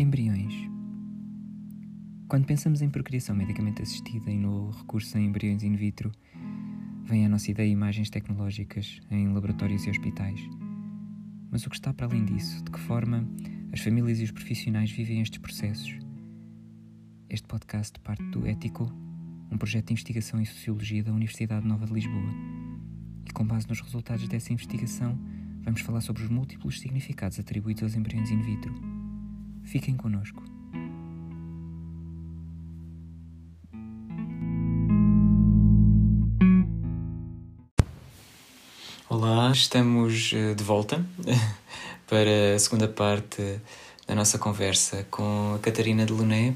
Embriões. Quando pensamos em procriação medicamente assistida e no recurso a embriões in vitro, vem à nossa ideia imagens tecnológicas em laboratórios e hospitais. Mas o que está para além disso? De que forma as famílias e os profissionais vivem estes processos? Este podcast parte do Ético, um projeto de investigação em sociologia da Universidade Nova de Lisboa. E com base nos resultados dessa investigação, vamos falar sobre os múltiplos significados atribuídos aos embriões in vitro. Fiquem connosco. Olá, estamos eh, de volta para a segunda parte da nossa conversa com a Catarina de Luné.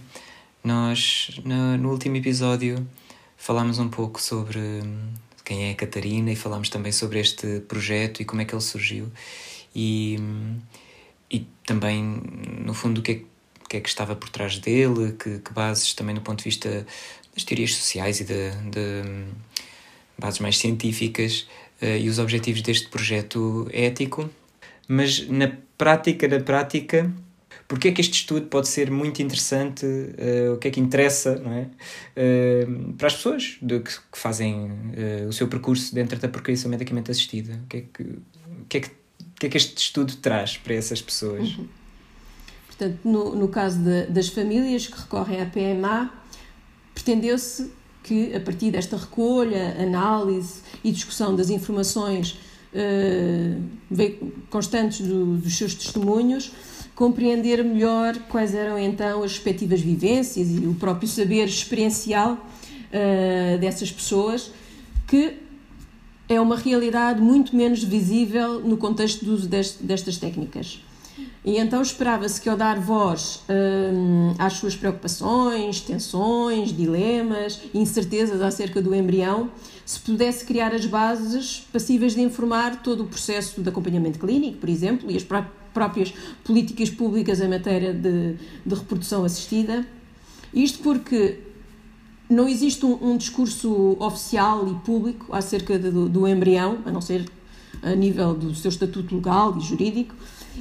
Nós, no último episódio, falámos um pouco sobre hum, quem é a Catarina e falámos também sobre este projeto e como é que ele surgiu. E, hum, e também, no fundo, o que é, que, é que estava por trás dele, que, que, bases também do ponto de vista das teorias sociais e de, de bases mais científicas uh, e os objetivos deste projeto ético, mas na prática, na prática, porque é que este estudo pode ser muito interessante, uh, o que é que interessa é? Uh, para as pessoas de, que, que fazem o seu percurso dentro da procriação medicamente assistida? O que é que, o que, é que, que, é que este estudo traz para essas pessoas? Uhum. Portanto, no, no caso de, das famílias que recorrem à PMA, pretendeu-se que, a partir desta recolha, análise e discussão das informações uh, constantes do, dos seus testemunhos, compreender melhor quais eram então as respectivas vivências e o próprio saber experiencial uh, dessas pessoas, que é uma realidade muito menos visível no contexto do uso dest, destas técnicas. E então esperava-se que, ao dar voz hum, às suas preocupações, tensões, dilemas, incertezas acerca do embrião, se pudesse criar as bases passíveis de informar todo o processo de acompanhamento clínico, por exemplo, e as pró próprias políticas públicas em matéria de, de reprodução assistida. Isto porque não existe um, um discurso oficial e público acerca de, do, do embrião, a não ser a nível do seu estatuto legal e jurídico,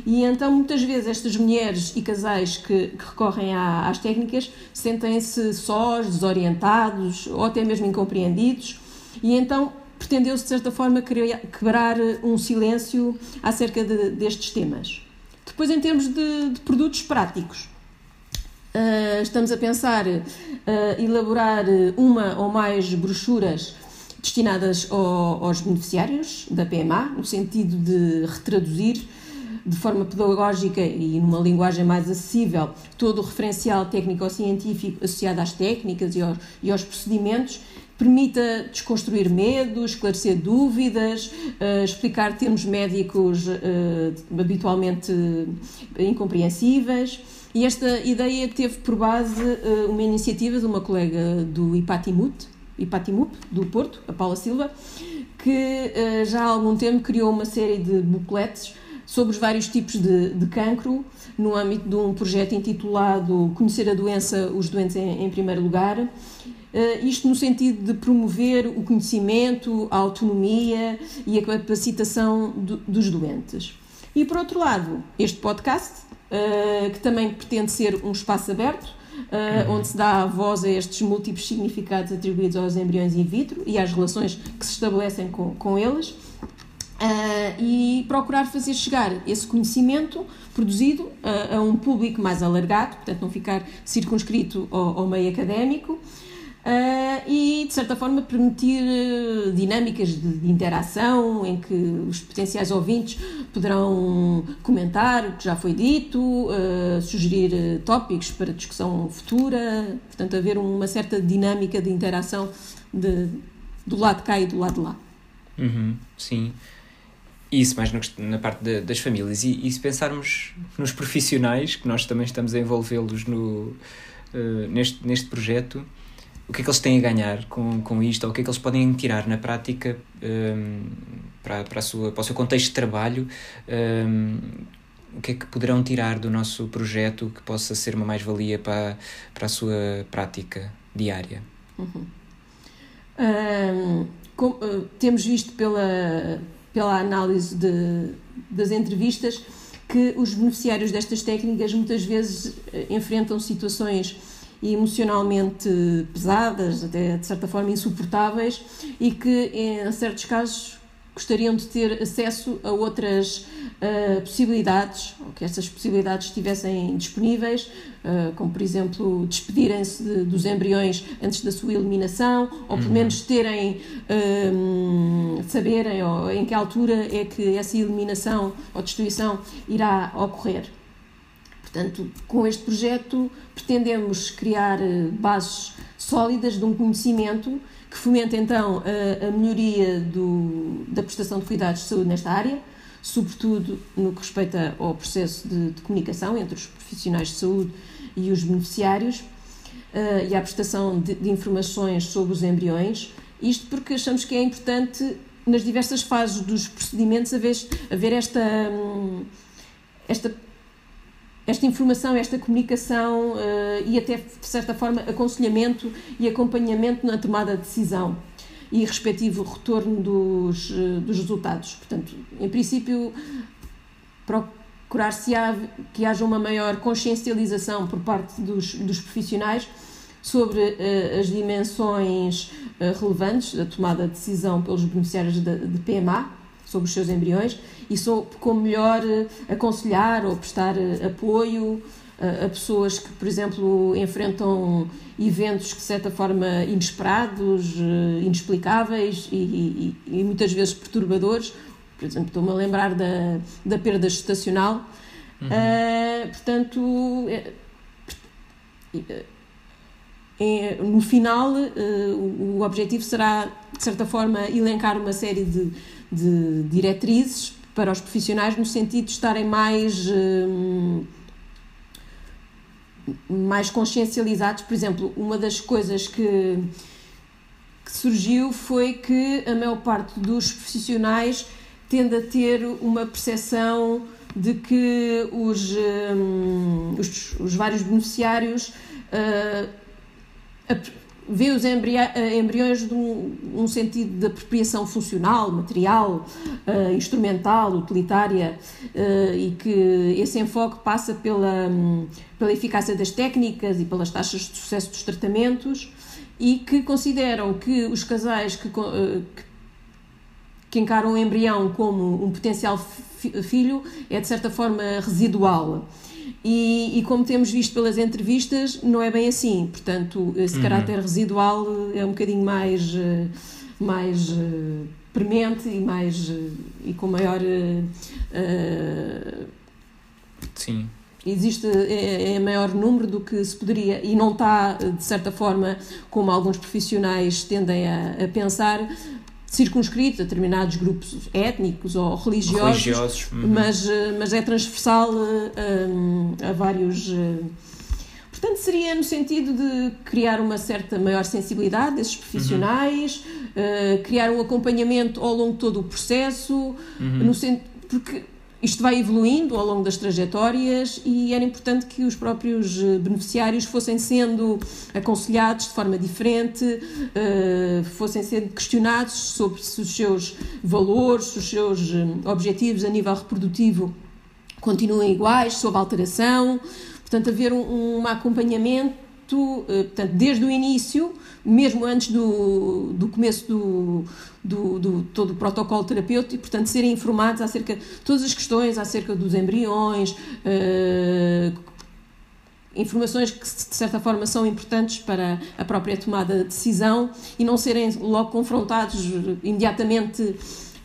e então, muitas vezes, estas mulheres e casais que, que recorrem à, às técnicas sentem-se sós, desorientados ou até mesmo incompreendidos, e então pretendeu-se, de certa forma, quebrar um silêncio acerca de, destes temas. Depois, em termos de, de produtos práticos, uh, estamos a pensar uh, elaborar uma ou mais brochuras destinadas ao, aos beneficiários da PMA, no sentido de retraduzir de forma pedagógica e numa linguagem mais acessível todo o referencial técnico-científico associado às técnicas e aos, e aos procedimentos permita desconstruir medos, esclarecer dúvidas, uh, explicar termos médicos habitualmente incompreensíveis. E esta ideia teve por base uh, uma iniciativa de uma colega do IPATIMUT, IPATIMUP, do Porto, a Paula Silva, que já há algum tempo criou uma série de bucletes sobre os vários tipos de, de cancro, no âmbito de um projeto intitulado Conhecer a Doença, os Doentes em, em Primeiro Lugar. Uh, isto no sentido de promover o conhecimento, a autonomia e a capacitação do, dos doentes. E por outro lado, este podcast, uh, que também pretende ser um espaço aberto, uh, onde se dá voz a estes múltiplos significados atribuídos aos embriões in vitro e às relações que se estabelecem com, com eles. Uh, e procurar fazer chegar esse conhecimento produzido uh, a um público mais alargado, portanto, não ficar circunscrito ao, ao meio académico. Uh, e, de certa forma, permitir dinâmicas de, de, interação em que os potenciais ouvintes poderão comentar o que já foi dito, sugerir tópicos para discussão futura, portanto, haver uma certa dinâmica de interação de, do lado de cá e do lado de lá. Uhum, sim. Isso mais na parte de, das famílias. E, e, se pensarmos nos profissionais, que nós também estamos a envolvê-los uh, neste, neste projeto, o que é que eles têm a ganhar com, com isto, ou o que é que eles podem tirar na prática um, para, para, a sua, para o seu contexto de trabalho, um, o que é que poderão tirar do nosso projeto que possa ser uma mais-valia para, para a sua prática diária? Uhum. Um, com, uh, temos visto pela pela análise de, das entrevistas, que os beneficiários destas técnicas muitas vezes eh, enfrentam situações emocionalmente pesadas, até de certa forma insuportáveis, e que em certos casos gostariam de ter acesso a outras uh, possibilidades, ou que essas possibilidades estivessem disponíveis, uh, como por exemplo despedirem-se de, dos embriões antes da sua eliminação, ou pelo uhum. menos terem, uh, saberem ou, em que altura é que essa eliminação ou destruição irá ocorrer. Portanto, com este projeto pretendemos criar bases sólidas de um conhecimento que fomenta então a, melhoria do, da prestação de cuidados de saúde nesta área, sobretudo no que respeita ao processo de, de comunicação entre os profissionais de saúde e os beneficiários uh, e à prestação de, de, informações sobre os embriões. Isto porque achamos que é importante nas diversas fases dos procedimentos haver, haver esta, hum, esta esta informação, esta comunicação uh, e até, de certa forma, aconselhamento e acompanhamento na tomada de decisão e respectivo retorno dos, uh, dos resultados. Portanto, em princípio, procurar-se que haja uma maior consciencialização por parte dos, dos profissionais sobre uh, as dimensões relevantes da tomada de decisão pelos beneficiários de, de PMA sobre os seus embriões e sobre como melhor eh, aconselhar ou prestar eh, apoio a, pessoas que, por exemplo, enfrentam eventos que, de certa forma, inesperados, eh, inexplicáveis e, e, e muitas vezes perturbadores. Por exemplo, estou-me a lembrar da, da perda gestacional. Uhum. Uh, portanto, é, no final, uh, o objetivo será, de certa forma, elencar uma série de, de diretrizes para os profissionais no sentido de estarem mais hum, mais consciencializados. Por exemplo, uma das coisas que, que surgiu foi que a maior parte dos profissionais tende a ter uma percepção de que os, um, os, os, vários beneficiários uh, vê os eh, embriões num um sentido de apropriação funcional, material, uh, instrumental, utilitária, uh, e que esse enfoque passa pela, um, pela eficácia das técnicas e pelas taxas de sucesso dos tratamentos, e que consideram que os casais que, uh, que, que encaram o embrião como um potencial filho é de certa forma residual. E, e, como temos visto pelas entrevistas, não é bem assim. Portanto, esse uhum. caráter residual é um bocadinho mais, eh, mais uh, premente e, mais, e com maior. Uh, Sim. Existe é, é maior número do que se poderia, e não está, de certa forma, como alguns profissionais tendem a, a pensar, circunscrito a determinados grupos étnicos ou religiosos, religiosos. Uhum. Mas, eh, mas é transversal a, eh, a, a vários. Eh, portanto, seria no sentido de criar uma certa maior sensibilidade desses profissionais, uhum. uh, criar um acompanhamento ao longo de todo o processo, uhum. no porque isto vai evoluindo ao longo das trajetórias e era importante que os próprios eh, beneficiários fossem sendo aconselhados de forma diferente, uh, fossem sendo questionados sobre se os seus valores, os seus eh, objetivos a nível reprodutivo continuam iguais, sob alteração. Portanto, haver um, um acompanhamento portanto, desde o início, mesmo antes do, do começo do, do, do todo o protocolo terapêutico, portanto, serem informados acerca de todas as questões acerca dos embriões, uh, informações que, de certa forma, são importantes para a própria tomada de decisão e não serem logo confrontados imediatamente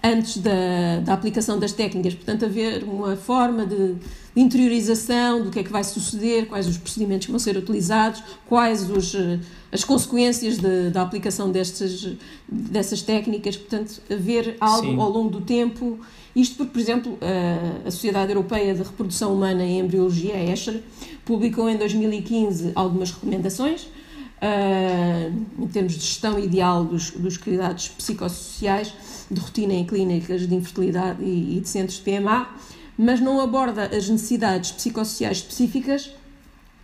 antes da, da aplicação das técnicas. Portanto, haver uma forma de, interiorização do que é que vai suceder, quais os procedimentos que vão ser utilizados, quais os, eh, as consequências de, da aplicação destas, dessas técnicas. Portanto, haver algo Sim. ao longo do tempo. Isto porque, por exemplo, a, a Sociedade Europeia de Reprodução Humana em Embriologia, a ESHRE, publicou em 2015 algumas recomendações Uh, em termos de gestão ideal dos, dos cuidados psicossociais, de rotina em clínicas de infertilidade e, e de centros de PMA, mas não aborda as necessidades psicossociais específicas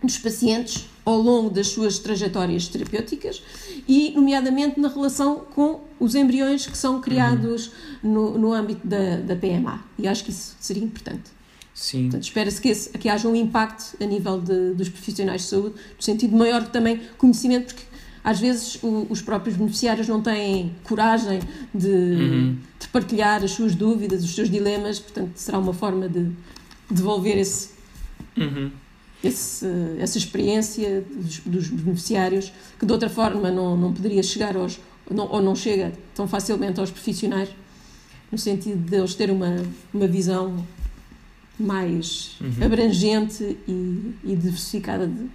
dos pacientes ao longo das suas trajetórias terapêuticas e, nomeadamente, na relação com os embriões que são criados uhum. no, no âmbito da, da PMA. E acho que isso seria importante. Sim. Portanto, espera-se que, esse- que haja um impacto a nível de- dos profissionais de saúde, no sentido maior também conhecimento, porque às vezes o- os próprios beneficiários não têm coragem de, Uhum. de partilhar as suas dúvidas, os seus dilemas, portanto, será uma forma de devolver esse, Uhum. esse, essa experiência dos, dos beneficiários que de outra forma não, não poderia chegar aos, não- ou não chega tão facilmente aos profissionais, no sentido de eles terem uma, uma visão mais Uhum. abrangente e, e diversificada de,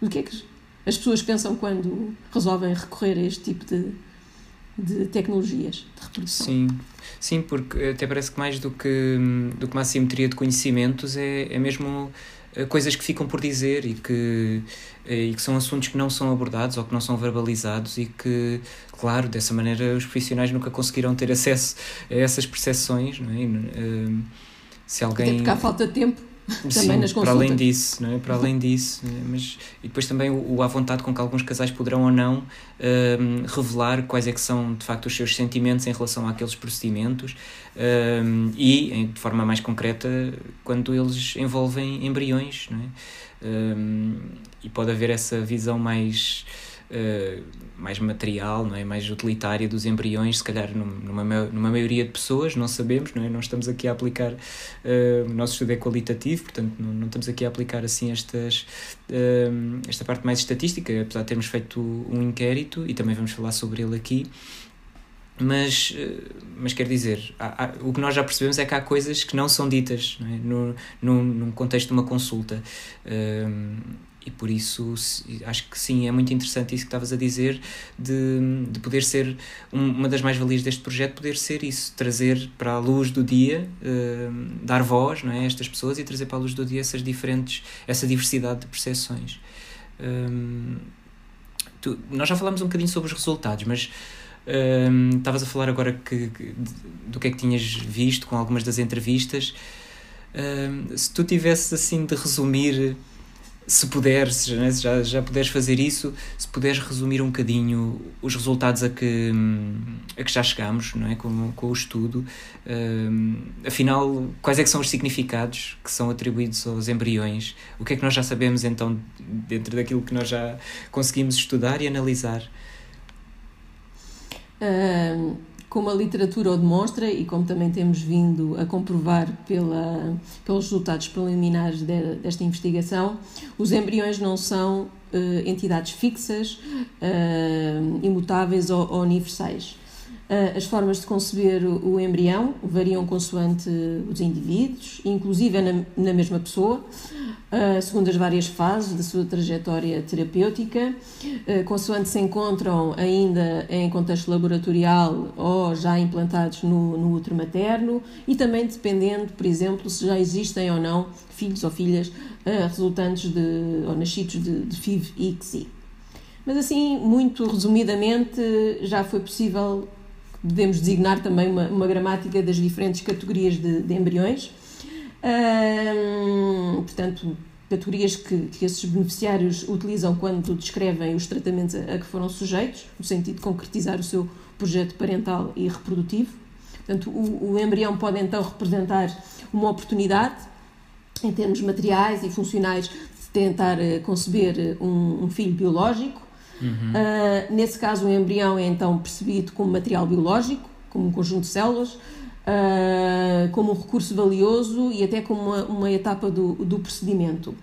do que é que as pessoas pensam quando resolvem recorrer a este tipo de, de tecnologias de reprodução. Sim, sim, porque até parece que mais do que, do que uma assimetria de conhecimentos é, é mesmo eh, coisas que ficam por dizer e que, eh, e que são assuntos que não são abordados ou que não são verbalizados e que, claro, dessa maneira os profissionais nunca conseguirão ter acesso a essas percepções, não é? Eh, Se Até alguém porque há falta de tempo também Sim, nas para além consultas. disso, não é? Para além disso, mas e depois também o, o à vontade com que alguns casais poderão ou não hum, revelar quais é que são de facto os seus sentimentos em relação àqueles procedimentos hum, e de forma mais concreta quando eles envolvem embriões, não é? Hum, e pode haver essa visão mais uh, mais material, não é? mais utilitária dos embriões, se calhar num- numa, ma- numa maioria de pessoas, não sabemos, não é? Não estamos aqui a aplicar, uh, o nosso estudo é qualitativo, portanto não, não estamos aqui a aplicar assim estas, uh, esta parte mais estatística, apesar de termos feito um inquérito e também vamos falar sobre ele aqui, mas, mas quer dizer, há- há- o que nós já percebemos é que há coisas que não são ditas não é? no, num, num contexto de uma consulta. E por isso acho que sim, é muito interessante isso que estavas a dizer, de, de poder ser um- uma das mais-valias deste projeto, poder ser isso, trazer para a luz do dia, um, dar voz não é, a estas pessoas e trazer para a luz do dia essas diferentes, essa diversidade de percepções. Um, tu- nós já falámos um bocadinho sobre os resultados, mas um, estavas a falar agora que, que- do que é que tinhas visto com algumas das entrevistas. Um, se tu tivesses assim de resumir, se puderes, né, se já, já puderes fazer isso, se puderes resumir um bocadinho os resultados a que, a que já chegamos não é? com, com o estudo, um, afinal, quais é que são os significados que são atribuídos aos embriões? O que é que nós já sabemos então dentro daquilo que nós já conseguimos estudar e analisar? Ahm, como a literatura o demonstra e como também temos vindo a comprovar pela, pelos resultados preliminares de- desta investigação, os embriões não são eh, entidades fixas, eh, imutáveis ou, ou universais. Eh, as formas de conceber o, embrião variam consoante os indivíduos, inclusive na, mesma pessoa, eh, segundo as várias fases da sua trajetória terapêutica, eh, consoante se encontram ainda em contexto laboratorial ou já implantados no, no útero materno e também dependendo, por exemplo, se já existem ou não filhos ou filhas resultantes de, ou nascidos de, de FIV e ICSI. Mas assim, muito resumidamente, já foi possível, podemos designar também uma, uma gramática das diferentes categorias de, de embriões. Ahm, portanto, categorias que, que esses beneficiários utilizam quando descrevem os tratamentos a, a que foram sujeitos, no sentido de concretizar o seu projeto parental e reprodutivo. Portanto, o, o embrião pode então representar uma oportunidade, em termos materiais e funcionais, de tentar eh, conceber eh, um, um filho biológico. Uh, nesse caso, o embrião é então percebido como material biológico, como um conjunto de células, uh, como um recurso valioso e até como uma, uma etapa do, do procedimento.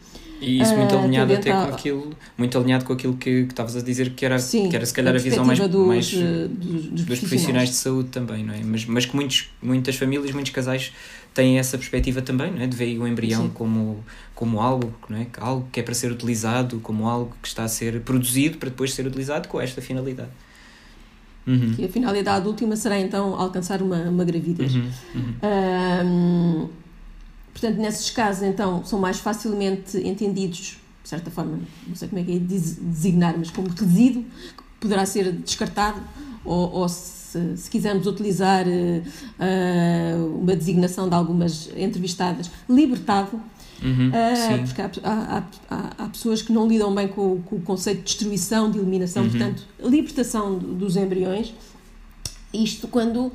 E isso muito Ah, alinhado tendente até com a- aquilo, muito alinhado com aquilo que estavas a dizer que era, Sim, que era se calhar a, visão mais, mais dos, eh, dos, dos dos profissionais de saúde também, não é? Mas, mas que muitos, muitas famílias, muitos casais têm essa perspectiva também, não é? De ver o embrião Sim. como, como algo, não é? Algo que é para ser utilizado, como algo que está a ser produzido para depois ser utilizado com esta finalidade. Uhum. E a finalidade última será então alcançar uma, uma gravidez. Uhum. Uhum. Portanto, nesses casos, então, são mais facilmente entendidos, de certa forma, não sei como é que é de designar, mas como resíduo, que poderá ser descartado, ou, ou se, se quisermos utilizar ah, uma designação de algumas entrevistadas, libertado, Uhum. Sim. porque há, há, há, há pessoas que não lidam bem com, o- com o conceito de destruição, de eliminação, Uhum. portanto, libertação do- dos embriões. Isto quando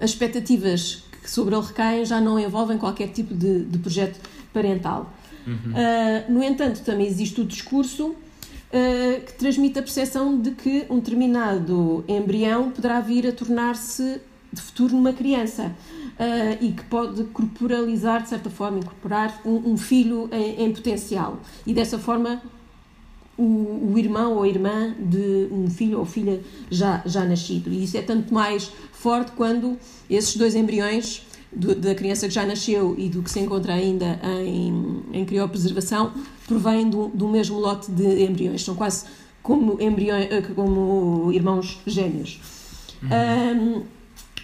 as expectativas que sobre ele recaem já não envolvem qualquer tipo de, de projeto parental. Uhum. Uh, no entanto, também existe o discurso uh, que transmite a percepção de que um determinado embrião poderá vir a tornar-se de futuro numa criança. Uh, e que pode corporalizar, de certa forma, incorporar um, um filho em, em, potencial. E dessa forma, o, o, irmão ou a irmã de um filho ou filha já, já nascido. E isso é tanto mais forte quando esses dois embriões do, da criança que já nasceu e do que se encontra ainda em, em criopreservação provém do, do mesmo lote de embriões. São quase como, embriões, eh, como irmãos gêmeos. Uhum. Um,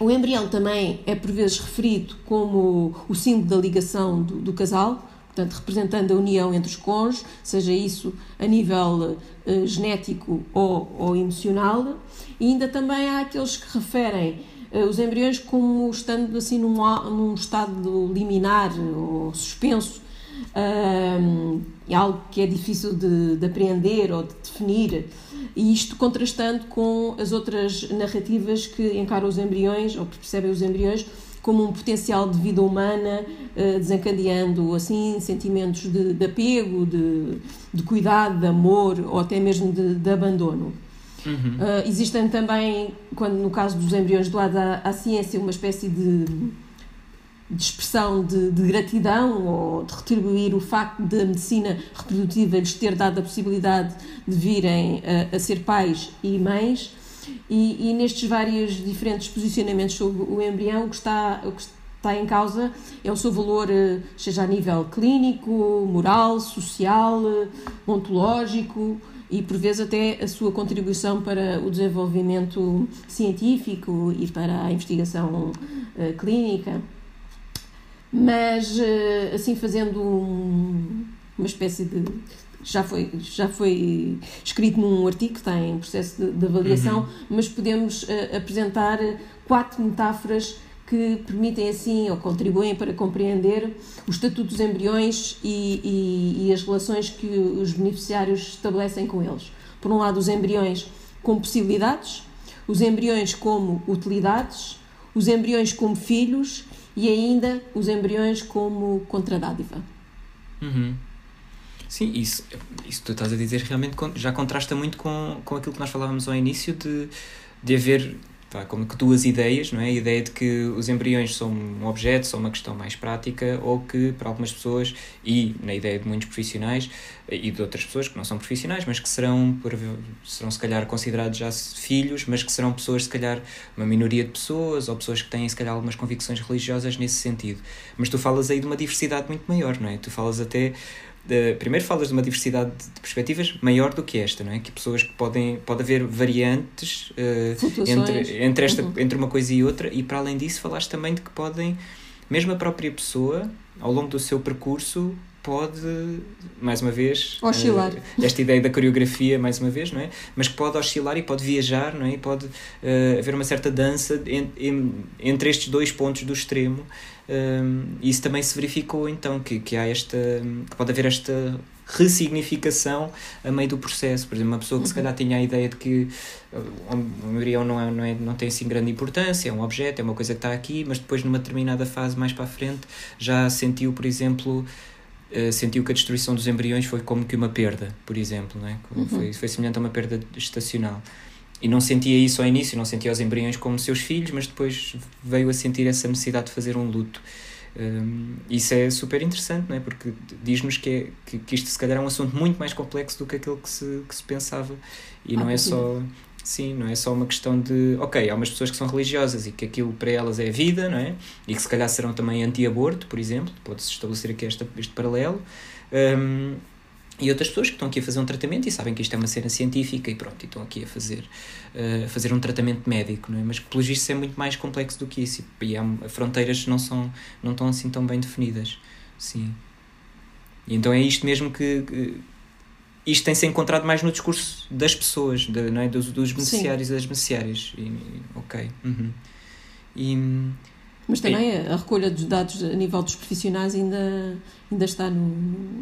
o embrião também é por vezes referido como o símbolo da ligação do, do casal, portanto, representando a união entre os cônjuges, seja isso a nível uh, genético ou, ou, emocional. E ainda também há aqueles que referem os embriões como estando assim num, num estado liminar ou suspenso, uh, algo que é difícil de, de apreender ou de definir e isto contrastando com as outras narrativas que encaram os embriões ou que percebem os embriões como um potencial de vida humana, eh, desencadeando assim sentimentos de, de apego, de, de, cuidado, de amor ou até mesmo de, de abandono. Uhum. Uh, existem também, quando no caso dos embriões do lado à, à ciência, uma espécie de de expressão de, de, gratidão ou de retribuir o facto da medicina reprodutiva lhes ter dado a possibilidade de virem a, a ser pais e mães. E, e, nestes vários diferentes posicionamentos sobre o embrião, o que está, o que está em causa é o seu valor, eh, seja a nível clínico, moral, social, ontológico e por vezes até a sua contribuição para o desenvolvimento científico e para a investigação uh, clínica mas eh, assim fazendo um, uma espécie de já foi já foi escrito num artigo que está em processo de, de avaliação uhum. mas podemos uh, apresentar quatro metáforas que permitem assim ou contribuem para compreender o estatuto dos embriões e, e, e as relações que os beneficiários estabelecem com eles por um lado os embriões como possibilidades os embriões como utilidades os embriões como filhos e ainda os embriões como contradádiva. Uhum. Sim, isso, isso tu estás a dizer realmente já contrasta muito com, com aquilo que nós falávamos ao início de, de haver pá, como que duas ideias, não é? A ideia de que os embriões são um objeto, são uma questão mais prática, ou que para algumas pessoas, e na ideia de muitos profissionais, e de outras pessoas que não são profissionais, mas que serão, serão se calhar considerados já filhos, mas que serão pessoas, se calhar, uma minoria de pessoas, ou pessoas que têm, se calhar, algumas convicções religiosas nesse sentido. Mas tu falas aí de uma diversidade muito maior, não é? Tu falas até de, primeiro falas de uma diversidade de perspectivas maior do que esta, não é? Que pessoas que podem pode haver variantes uh, entre entre esta uhum. entre uma coisa e outra e para além disso falaste também de que podem mesmo a própria pessoa ao longo do seu percurso pode, mais uma vez, oscilar. Uh, esta ideia da coreografia, mais uma vez, não é? Mas que pode oscilar e pode viajar, não é? E pode uh, haver uma certa dança en, en, entre estes dois pontos do extremo. Um, isso também se verificou então que, que há esta que pode haver esta ressignificação a meio do processo. Por exemplo, uma pessoa que se uhum. calhar tinha a ideia de que o embrião não, é, não, é, não tem assim grande importância, é um objeto, é uma coisa que está aqui, mas depois numa determinada fase mais para a frente já sentiu, por exemplo, Uh, sentiu que a destruição dos embriões foi como que uma perda, por exemplo, não é? Uhum. foi, foi semelhante a uma perda estacional. E não sentia isso ao início, não sentia os embriões como seus filhos, mas depois veio a sentir essa necessidade de fazer um luto. Um, isso é super interessante, não é? Porque diz-nos que, é, que, que, isto se calhar é um assunto muito mais complexo do que aquilo que se, que se pensava. E ah, não é só. Sim, não é só uma questão de. Ok, há umas pessoas que são religiosas e que aquilo para elas é vida, não é? E que se calhar serão também anti-aborto, por exemplo, pode-se estabelecer aqui esta, este paralelo. Um, e outras pessoas que estão aqui a fazer um tratamento e sabem que isto é uma cena científica e pronto, e estão aqui a fazer, uh, fazer um tratamento médico, não é? Mas pelos vistos é muito mais complexo do que isso e há fronteiras não, são, não estão assim tão bem definidas. Sim. E então é isto mesmo que, que isto tem-se encontrado mais no discurso das pessoas, de, não é? dos, dos beneficiários Sim. e das beneficiárias. E, ok. Uhum. E, mas também é. a recolha dos dados a nível dos profissionais ainda, ainda está no,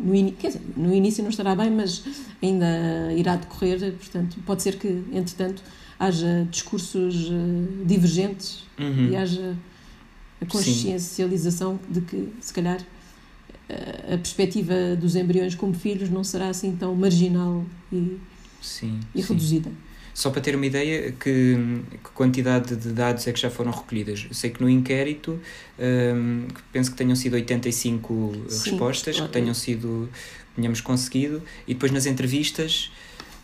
no, in, quer dizer, no início não estará bem, mas ainda irá decorrer, portanto, pode ser que, entretanto, haja discursos uh, divergentes uhum. e haja a consciencialização Sim. de que, se calhar, a perspectiva dos embriões como filhos não será assim tão marginal e, sim, e reduzida. Só para ter uma ideia, que, que, quantidade de dados é que já foram recolhidas? Eu sei que no inquérito, um, penso que tenham sido 85 Sim, respostas, claro. que tenham sido, tenhamos conseguido, e depois nas entrevistas,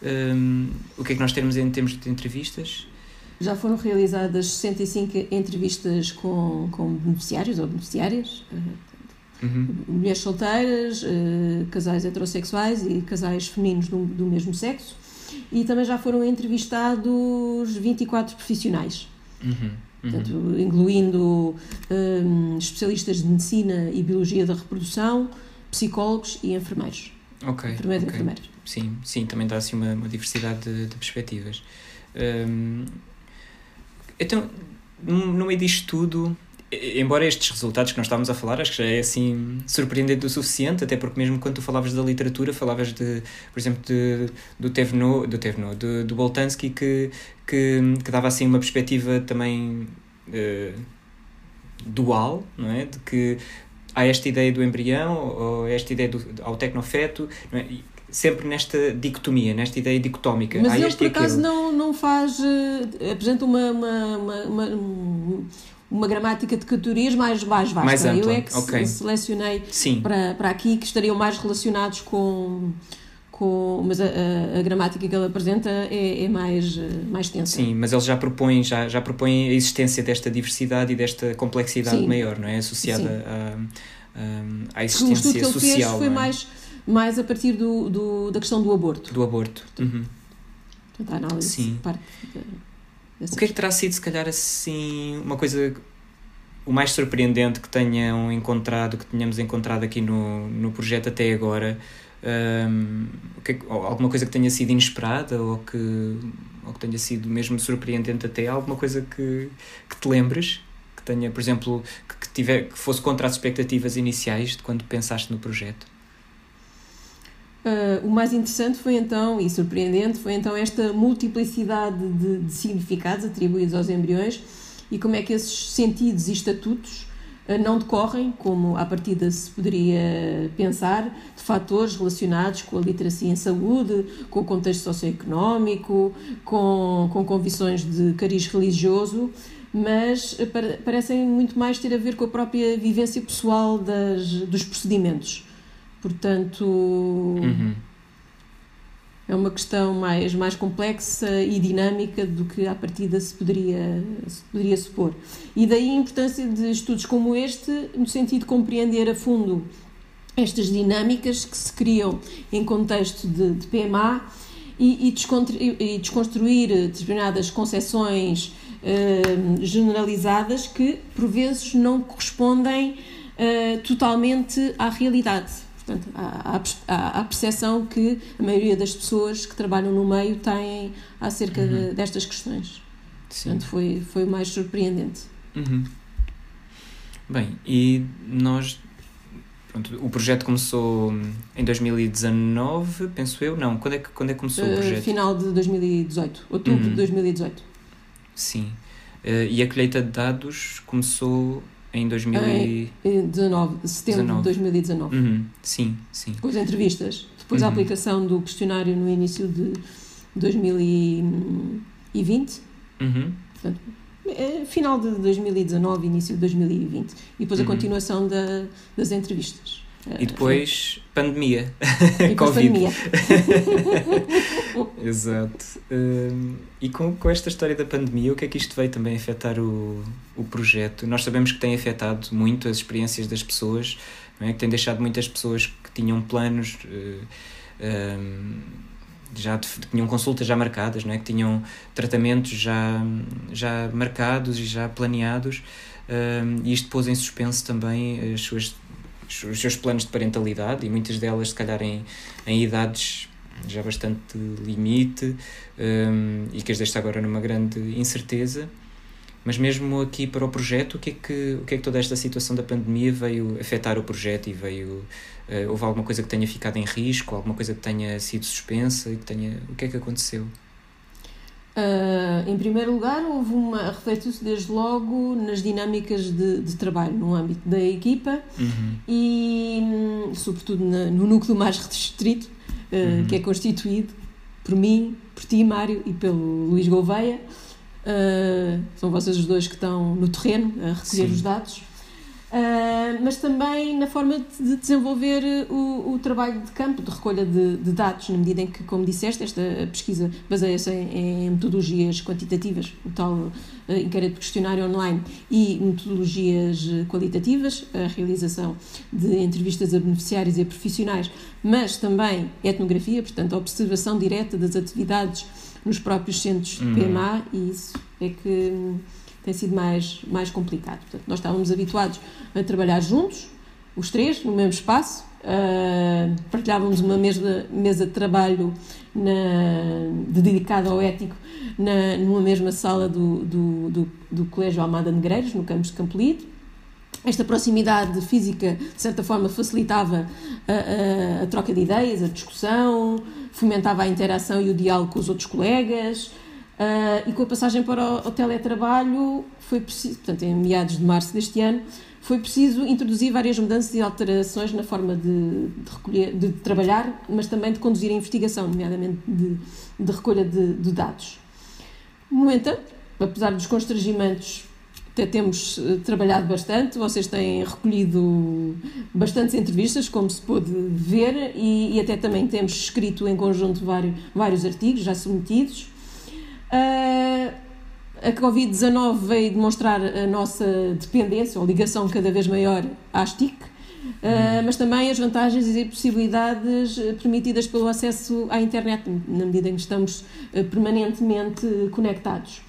um, o que é que nós temos em termos de entrevistas? Já foram realizadas 65 entrevistas com, com beneficiários ou beneficiárias, Uhum. Mulheres solteiras, uh, casais heterossexuais e casais femininos do, do mesmo sexo e também já foram entrevistados 24 profissionais. Uhum, uhum. Portanto, incluindo um, especialistas de medicina e biologia da reprodução, psicólogos e enfermeiros. Ok. Enfermeiros okay. e enfermeiras. Sim, sim, também dá assim uma, uma diversidade de, de perspectivas. Um, então, no meio disto tudo, embora estes resultados que nós estávamos a falar, acho que já é assim surpreendente o suficiente, até porque mesmo quando tu falavas da literatura, falavas de, por exemplo, de, do Tevno, do Tevno, do, do Boltanski, que, que, que dava assim uma perspectiva também uh, dual, não é? De que há esta ideia do embrião, ou esta ideia do, ao tecnofeto, não é? sempre nesta dicotomia, nesta ideia dicotómica. Mas ele, por acaso, não, não faz. Uh, apresenta uma, uma, uma, uma uma gramática de categorias mais, mais vasta. Mais ampla. Eu é que okay. selecionei Para, para aqui que estariam mais relacionados com. Com, mas a, a, a gramática que ele apresenta é, é mais, mais tensa. Sim, mas ele já propõe, já, já propõe a existência desta diversidade e desta complexidade Sim. maior, não é? Associada à, à existência social. O estudo que ele social, fez foi é? mais, mais a partir do, do, da questão do aborto. Do aborto. Uhum. Portanto, a análise Sim. parte o que é que terá sido, se calhar, assim, uma coisa o mais surpreendente que tenham encontrado, que tenhamos encontrado aqui no, no projeto até agora? Um, que, alguma coisa que tenha sido inesperada ou que, ou que tenha sido mesmo surpreendente até? Alguma coisa que, que te lembres? Que tenha, por exemplo, que, que, tiver, que fosse contra as expectativas iniciais de quando pensaste no projeto? Uh, o mais interessante foi então, e surpreendente, foi então esta multiplicidade de, de, significados atribuídos aos embriões e como é que esses sentidos e estatutos uh, não decorrem, como à partida se poderia pensar, de fatores relacionados com a literacia em saúde, com o contexto socioeconómico, com, com convicções de cariz religioso, mas uh, parecem muito mais ter a ver com a própria vivência pessoal das, dos procedimentos Portanto, uhum. é uma questão mais, mais complexa e dinâmica do que à partida se poderia, se poderia supor. E daí a importância de estudos como este, no sentido de compreender a fundo estas dinâmicas que se criam em contexto de, de PMA e, e, desconstruir determinadas concepções eh, generalizadas que, por vezes, não correspondem eh, totalmente à realidade. Portanto, há, há, a percepção que a maioria das pessoas que trabalham no meio têm acerca uhum. de, destas questões. Sim. Portanto, foi, foi o mais surpreendente. Uhum. Bem, e nós. Pronto, o projeto começou em 2019, penso eu. Não, quando é que, quando é que começou uh, o projeto? Final de 2018, outubro uhum. de 2018. Sim. Uh, e a colheita de dados começou em 2019, setembro 19. de 2019. Uhum. Sim, sim. Com as entrevistas. Depois uhum. a aplicação do questionário no início de 2020. Uhum. Portanto, é final de 2019, início de 2020. E depois a uhum. continuação da, das entrevistas. E depois pandemia. E Covid. pandemia. Exato. Um, e com, com esta história da pandemia, o que é que isto veio também afetar o, o projeto? Nós sabemos que tem afetado muito as experiências das pessoas, não é? que tem deixado muitas pessoas que tinham planos. Uh, um, já tinham consultas já marcadas, não é? que tinham tratamentos já, já marcados e já planeados, um, e isto pôs em suspenso também as suas os seus planos de parentalidade e muitas delas, se calhar, em, em idades já bastante limite um, e que as deixa agora numa grande incerteza. Mas mesmo aqui para o projeto, o que é que, o que, é que toda esta situação da pandemia veio afetar o projeto e veio. Uh, houve alguma coisa que tenha ficado em risco, alguma coisa que tenha sido suspensa e que tenha. O que é que aconteceu? Uh, em primeiro lugar, houve uma refletiu-se desde logo nas dinâmicas de, de, trabalho no âmbito da equipa uhum. e, hum, sobretudo, na, no núcleo mais restrito, uh, uhum. que é constituído por mim, por ti, Mário, e pelo Luís Gouveia. Uh, são vocês os dois que estão no terreno a recolher Sim. os dados. Uh, mas também na forma de desenvolver o, o trabalho de campo, de recolha de, de, dados, na medida em que, como disseste, esta pesquisa baseia-se em, em, metodologias quantitativas, o tal uh, inquérito de questionário online, e metodologias qualitativas, a realização de entrevistas a beneficiários e a profissionais, mas também etnografia, portanto, a observação direta das atividades nos próprios centros de uhum. PMA, e isso é que tem sido mais, mais complicado. Portanto, nós estávamos habituados a trabalhar juntos, os três, no mesmo espaço, uh, partilhávamos uma mesa, mesa de trabalho na, dedicada ao ético na, numa mesma sala do, do, do, do Colégio Almada Negreiros, no campus de Campolide. Esta proximidade física, de certa forma, facilitava a, a, a, troca de ideias, a discussão, fomentava a interação e o diálogo com os outros colegas, Uh, e com a passagem para o, o, teletrabalho, foi preciso, portanto, em meados de março deste ano, foi preciso introduzir várias mudanças e alterações na forma de, de, recolher, de trabalhar, mas também de conduzir a investigação, nomeadamente de, de recolha de, de, dados. No entanto, apesar dos constrangimentos, até temos uh, trabalhado bastante, vocês têm recolhido bastantes entrevistas, como se pôde ver, e, e até também temos escrito em conjunto vários, vários artigos já submetidos. Uh, a Covid-19 veio demonstrar a nossa dependência ou ligação cada vez maior à STIC, uh, mas também as vantagens e possibilidades permitidas pelo acesso à internet, na medida em que estamos permanentemente conectados.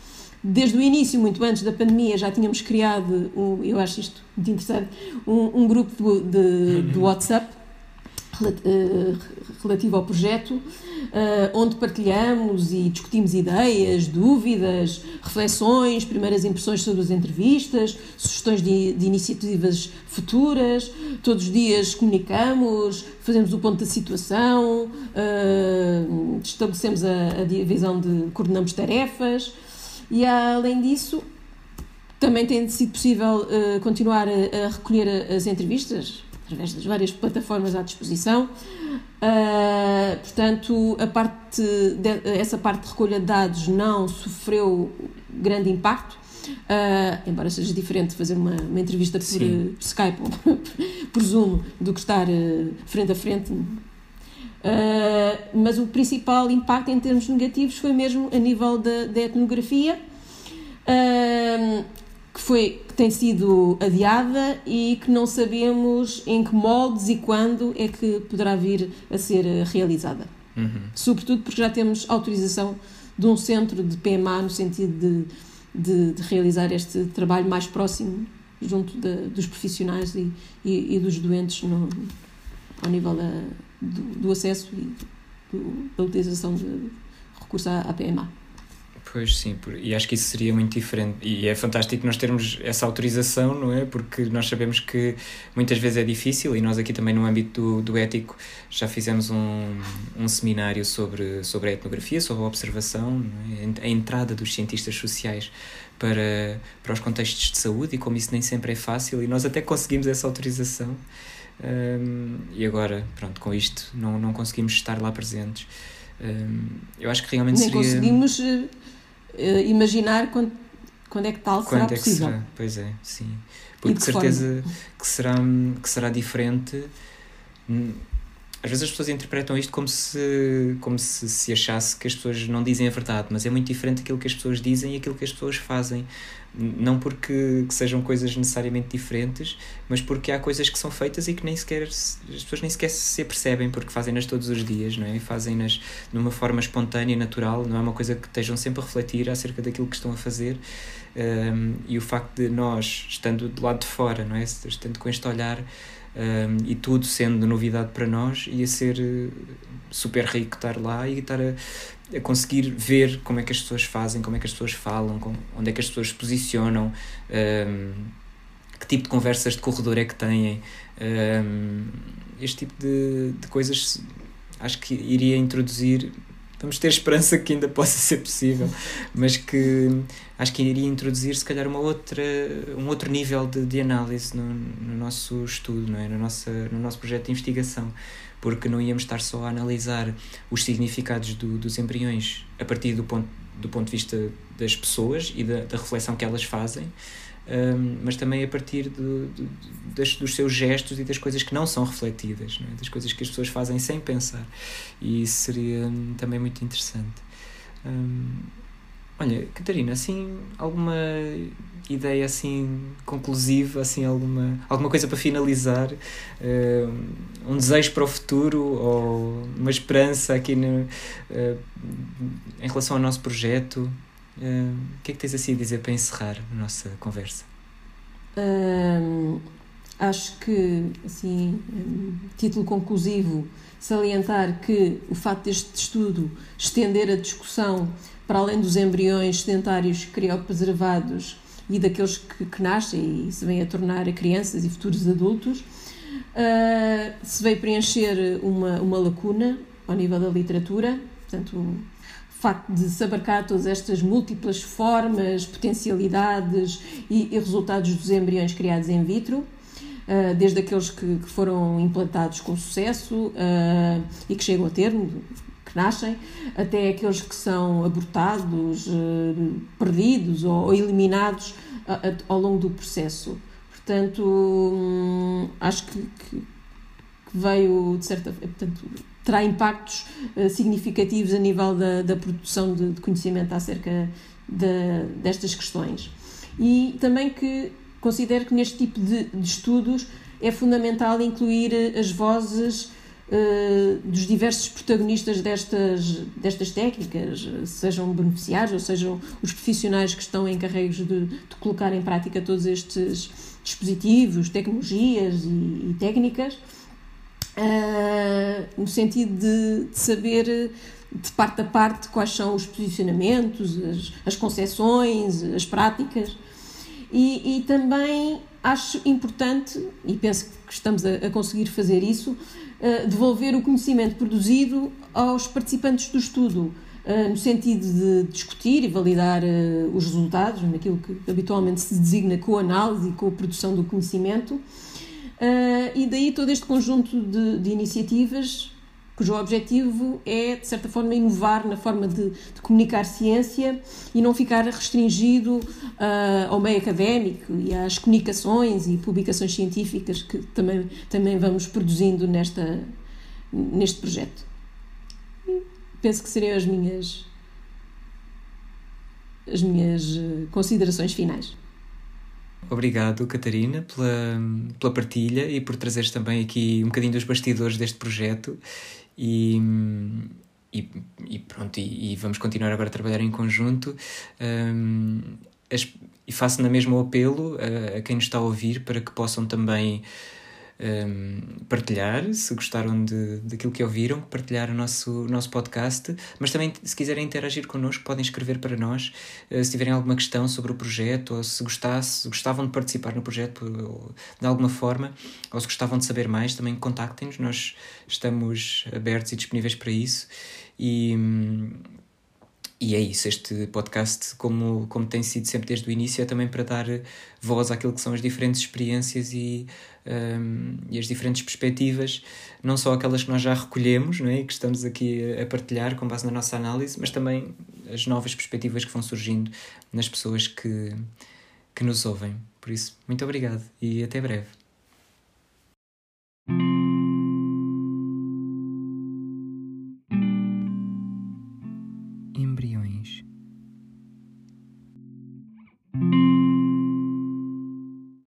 Desde o início, muito antes da pandemia, já tínhamos criado, um, eu acho isto muito interessante, um, um grupo de, de, de WhatsApp eh, relativo ao projeto, onde partilhamos e discutimos ideias, dúvidas, reflexões, primeiras impressões sobre as entrevistas, sugestões de, de iniciativas futuras. Todos os dias comunicamos, fazemos o ponto da situação, eh, estabelecemos a, a divisão de coordenamos tarefas e além disso também tem sido possível continuar a, a recolher as entrevistas através das várias plataformas à disposição. Uh, portanto, a parte de, essa parte de recolha de dados não sofreu grande impacto, uh, embora seja diferente fazer uma, uma entrevista por, por Skype ou por, Zoom do que estar uh, frente a frente. mas o principal impacto em termos negativos foi mesmo a nível da, da etnografia foi, que tem sido adiada e que não sabemos em que moldes e quando é que poderá vir a ser realizada. Uhum. Sobretudo porque já temos autorização de um centro de PMA no sentido de, de, de realizar este trabalho mais próximo junto de, dos profissionais e, e, e, dos doentes no, ao nível da, do, do, acesso e do, da utilização de recurso à, à PMA. Pois sim, e acho que isso seria muito diferente. E é fantástico nós termos essa autorização, não é? Porque nós sabemos que muitas vezes é difícil e nós aqui também no âmbito do, do ético já fizemos um, um seminário sobre, sobre a etnografia, sobre a observação, é? a entrada dos cientistas sociais para, para os contextos de saúde e como isso nem sempre é fácil e nós até conseguimos essa autorização. Um, e agora, pronto, com isto não, não conseguimos estar lá presentes. Um, eu acho que realmente Nem seria... conseguimos eh, uh, imaginar quando, quando é que tal quando será é possível. Será? Pois é, sim. Porque de, certeza que será, que será diferente. Às vezes as pessoas interpretam isto como se, como se se achasse que as pessoas não dizem a verdade, mas é muito diferente aquilo que as pessoas dizem e aquilo que as pessoas fazem. Não porque sejam coisas necessariamente diferentes, mas porque há coisas que são feitas e que nem sequer as pessoas nem sequer se percebem porque fazem-nas todos os dias, não é? E fazem-nas de uma forma espontânea e natural, não é uma coisa que estejam sempre a refletir acerca daquilo que estão a fazer. Um, e o facto de nós, estando do lado de fora, não é? Estando com este olhar um, e tudo sendo novidade para nós, ia ser eh, super rico estar lá e estar a, a, conseguir ver como é que as pessoas fazem, como é que as pessoas falam, onde é que as pessoas se posicionam, um, que tipo de conversas de corredor é que têm. Um, este tipo de, de coisas acho que iria introduzir vamos ter esperança que ainda possa ser possível, mas que acho que iria introduzir se calhar uma outra, um outro nível de, de análise no, no nosso estudo, não é? no, nosso, no nosso projeto de investigação, porque não íamos estar só a analisar os significados do, dos embriões a partir do ponto, do ponto de vista das pessoas e da, da reflexão que elas fazem, um, mas também a partir do, do, das, dos seus gestos e das coisas que não são refletidas, não é? das coisas que as pessoas fazem sem pensar. E isso seria um, também muito interessante. Um, olha, Catarina, assim, alguma ideia assim conclusiva, assim, alguma, alguma coisa para finalizar? um desejo para o futuro ou uma esperança aqui no, uh, em relação ao nosso projeto? Uh, o que é que tens assim a dizer para encerrar a nossa conversa? Uh, acho que, assim, título conclusivo, salientar que o facto deste estudo estender a discussão para além dos embriões sedentários criopreservados e daqueles que, que nascem e se vêm a tornar crianças e futuros adultos, uh, se veio preencher uma, uma lacuna ao nível da literatura, portanto, facto de se abarcar todas estas múltiplas formas, potencialidades e, e resultados dos embriões criados in vitro, uh, desde aqueles que, foram implantados com sucesso uh, e que chegam a termo, que nascem, até aqueles que são abortados, uh, perdidos ou, eliminados ao longo do processo. Portanto, hum, acho que, que, veio, de certa portanto, terá impactos uh, significativos a nível da, da produção de, de conhecimento acerca de, destas questões. E também que considero que neste tipo de, de estudos é fundamental incluir eh, as vozes uh, dos diversos protagonistas destas, destas técnicas, sejam beneficiários ou sejam os profissionais que estão encarregues de, de colocar em prática todos estes dispositivos, tecnologias e, e técnicas uh, no sentido de, de, saber de parte a parte quais são os posicionamentos, as, as concepções, as práticas. E, e, também acho importante, e penso que estamos a, a conseguir fazer isso, uh, devolver o conhecimento produzido aos participantes do estudo. Uh, no sentido de discutir e validar uh, os resultados, naquilo que habitualmente se designa com análise e com a produção do conhecimento, e daí todo este conjunto de, de, iniciativas cujo objetivo é, de certa forma, inovar na forma de, de comunicar ciência e não ficar restringido uh, ao meio académico e às comunicações e publicações científicas que também, também vamos produzindo nesta, neste projeto. Penso que seriam as minhas, as minhas ah, considerações finais. Obrigado, Catarina, pela, pela partilha e por trazeres também aqui um bocadinho dos bastidores deste projeto. E, e, e pronto, e, e, vamos continuar agora a trabalhar em conjunto. Um, as, e faço na mesma o apelo a, a, quem nos está a ouvir para que possam também um, partilhar, se gostaram de, daquilo que ouviram, partilhar o nosso, nosso podcast, mas também se quiserem interagir connosco podem escrever para nós, uh, se tiverem alguma questão sobre o projeto, ou se, gostasse, gostavam de participar no projeto de alguma forma, ou se gostavam de saber mais, também contactem-nos, nós estamos abertos e disponíveis para isso. E, e é isso, este podcast, como, como tem sido sempre desde o início, é também para dar voz àquilo que são as diferentes experiências e, um, e as diferentes perspectivas, não só aquelas que nós já recolhemos não é? e que estamos aqui a partilhar com base na nossa análise, mas também as novas perspectivas que vão surgindo nas pessoas que, que nos ouvem. Por isso, muito obrigado e até breve.